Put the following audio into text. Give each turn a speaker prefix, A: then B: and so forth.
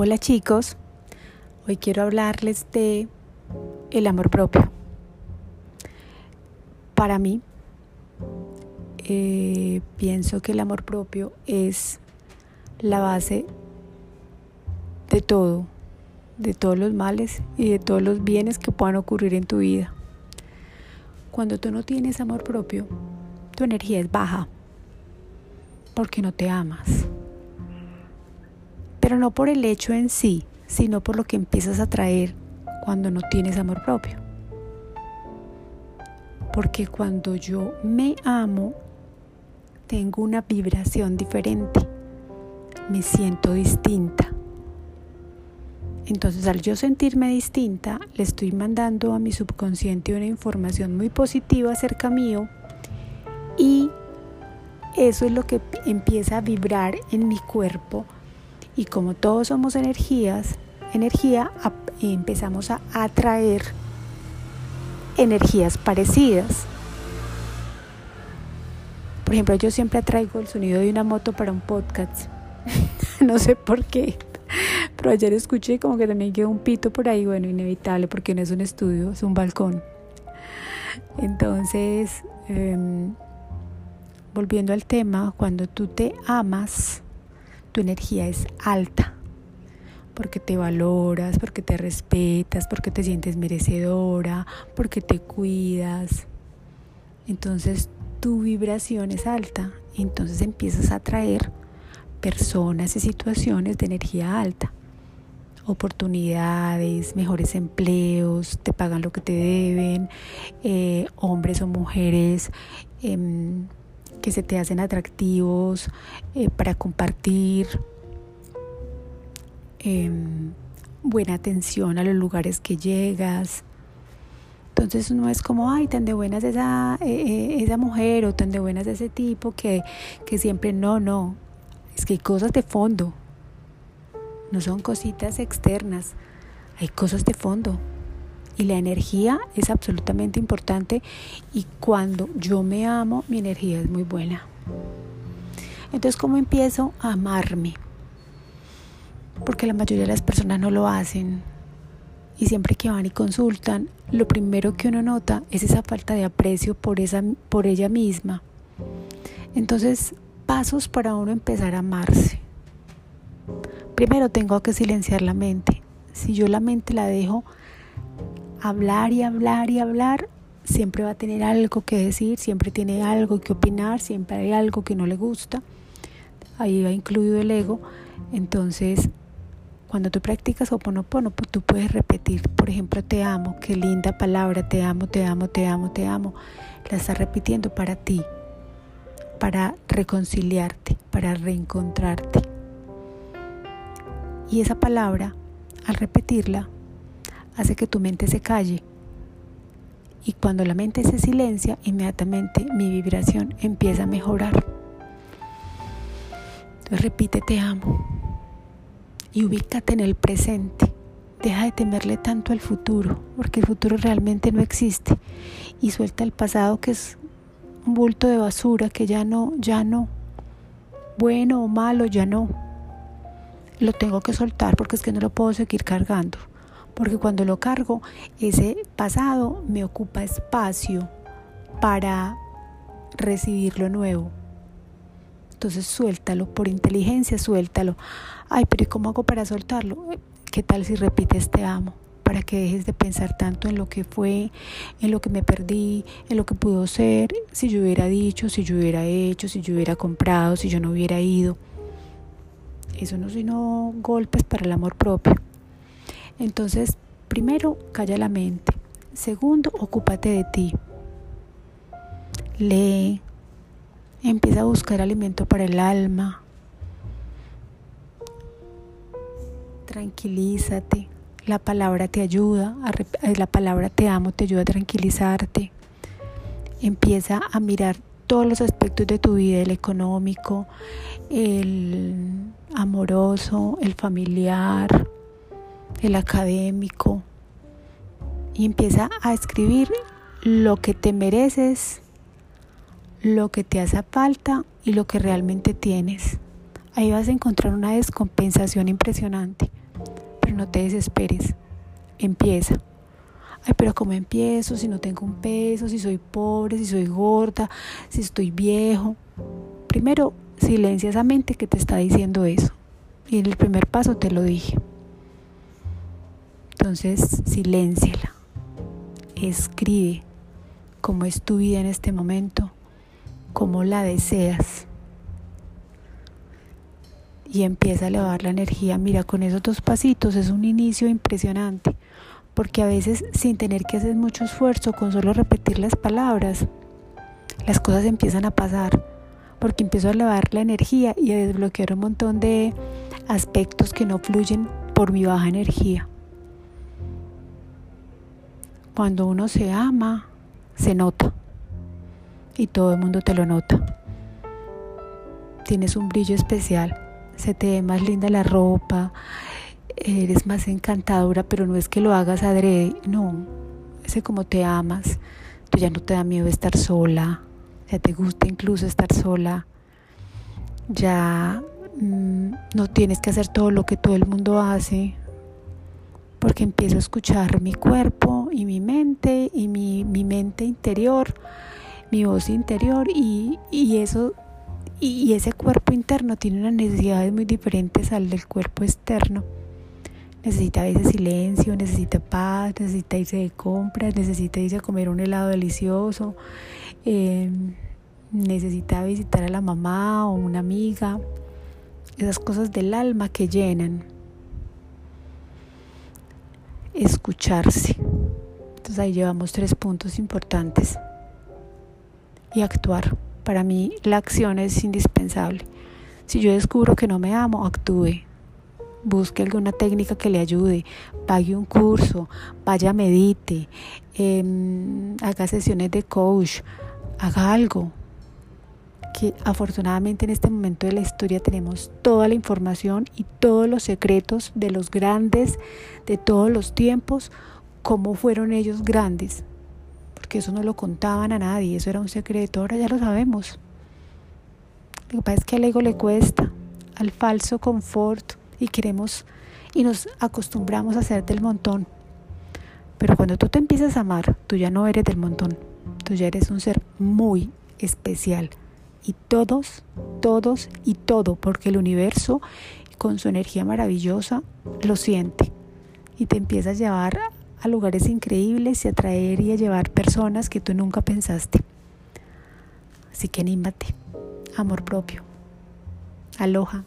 A: Hola chicos, hoy quiero hablarles de el amor propio. Para mí, eh, pienso que el amor propio es la base de todo, de todos los males y de todos los bienes que puedan ocurrir en tu vida. Cuando tú no tienes amor propio, tu energía es baja porque no te amas pero no por el hecho en sí, sino por lo que empiezas a traer cuando no tienes amor propio. Porque cuando yo me amo, tengo una vibración diferente, me siento distinta. Entonces al yo sentirme distinta, le estoy mandando a mi subconsciente una información muy positiva acerca mío y eso es lo que empieza a vibrar en mi cuerpo y como todos somos energías, energía, empezamos a atraer energías parecidas. Por ejemplo, yo siempre atraigo el sonido de una moto para un podcast. no sé por qué. Pero ayer escuché como que también quedó un pito por ahí, bueno, inevitable porque no es un estudio, es un balcón. Entonces, em, volviendo al tema, cuando tú te amas, tu energía es alta, porque te valoras, porque te respetas, porque te sientes merecedora, porque te cuidas. Entonces tu vibración es alta entonces empiezas a atraer personas y situaciones de energía alta. Oportunidades, mejores empleos, te pagan lo que te deben, eh, hombres o mujeres. Em, que se te hacen atractivos eh, para compartir, em, buena atención a los lugares que llegas. Entonces no es como, ay, tan de buenas esa, eh, eh, esa mujer o tan de buenas ese tipo que, que siempre no, no. Es que hay cosas de fondo. No son cositas externas, hay cosas de fondo y la energía es absolutamente importante y cuando yo me amo, mi energía es muy buena. Entonces, ¿cómo empiezo a amarme? Porque la mayoría de las personas no lo hacen. Y siempre que van y consultan, lo primero que uno nota es esa falta de aprecio por, esa, por ella misma. Entonces, pasos para uno empezar a amarse. Primero tengo que silenciar la mente. Si yo la mente la dejo hablar y hablar y hablar, siempre va a tener algo que decir, siempre tiene algo que opinar, siempre hay algo que no le gusta. Ahí va incluido el ego. Entonces, cuando tú practicas Oponopono, pues tú puedes repetir, por ejemplo, te amo, qué linda palabra, te amo, te amo, te amo, te amo. La estás repitiendo para ti, para reconciliarte, para reencontrarte. Y esa palabra, al repetirla, hace que tu mente se calle. Y cuando la mente se silencia, inmediatamente mi vibración empieza a mejorar. Entonces repite te amo y ubícate en el presente. Deja de temerle tanto al futuro, porque el futuro realmente no existe. Y suelta el pasado que es un bulto de basura que ya no, ya no. Bueno o malo, ya no. Lo tengo que soltar porque es que no lo puedo seguir cargando porque cuando lo cargo, ese pasado me ocupa espacio para recibir lo nuevo. Entonces suéltalo, por inteligencia suéltalo. Ay, pero ¿y cómo hago para soltarlo? ¿Qué tal si repites te amo? Para que dejes de pensar tanto en lo que fue, en lo que me perdí, en lo que pudo ser, si yo hubiera dicho, si yo hubiera hecho, si yo hubiera comprado, si yo no hubiera ido. Eso no sino golpes para el amor propio. Entonces, primero, calla la mente. Segundo, ocúpate de ti. Lee. Empieza a buscar alimento para el alma. Tranquilízate. La palabra te ayuda, eh, la palabra te amo te ayuda a tranquilizarte. Empieza a mirar todos los aspectos de tu vida, el económico, el amoroso, el familiar, el académico, y empieza a escribir lo que te mereces, lo que te hace falta y lo que realmente tienes. Ahí vas a encontrar una descompensación impresionante, Pero no te desesperes. Empieza. Ay, pero ¿cómo empiezo si no tengo un peso, si soy pobre, si soy gorda, si estoy viejo? Primero, silencia esa mente que te está diciendo eso. Y en el primer paso te lo dije. Entonces, silénciala. Escribe cómo es tu vida en este momento, cómo la deseas. Y empieza a elevar la energía. Mira, con esos dos pasitos es un inicio impresionante, porque a veces sin tener que hacer mucho esfuerzo, con solo repetir las palabras, las cosas empiezan a pasar, porque empiezo a elevar la energía y a desbloquear un montón de aspectos que no fluyen por mi baja energía. Cuando uno se ama, se nota. Y todo el mundo te lo nota. Tienes un brillo especial. Se te ve más linda la ropa. Eres más encantadora, pero no es que lo hagas adrede. No. Ese como te amas. Tú ya no te da miedo estar sola. Ya te gusta incluso estar sola. Ya mm, no tienes que hacer todo lo que todo el mundo hace porque empiezo a escuchar mi cuerpo y mi mente y mi, mente interior, mi voz interior y, eso y, ese cuerpo interno tiene unas necesidades muy diferentes al del cuerpo externo. Necesita a veces silencio, necesita paz, necesita irse de compras, necesita irse a comer un helado delicioso, em, necesita visitar a la mamá o una amiga, esas cosas del alma que llenan escucharse. Entonces ahí llevamos tres puntos importantes. Y actuar. Para mí la acción es indispensable. Si yo descubro que no me amo, actúe. Busque alguna técnica que le ayude, pague un curso, vaya, medite, em, haga sesiones de coach, haga algo, que afortunadamente en este momento de la historia tenemos toda la información y todos los secretos de los grandes de todos los tiempos, cómo fueron ellos grandes, porque eso no lo contaban a nadie, eso era un secreto, ahora ya lo sabemos. Lo que pasa es que al ego le cuesta, al falso confort y queremos y nos acostumbramos a ser del montón. Pero cuando tú te empiezas a amar, tú ya no eres del montón, tú ya eres un ser muy especial y todos, todos y todo, porque el universo con su energía maravillosa lo siente y te empieza a llevar a lugares increíbles y a traer y a llevar personas que tú nunca pensaste. Así que anímate, amor propio. Aloha.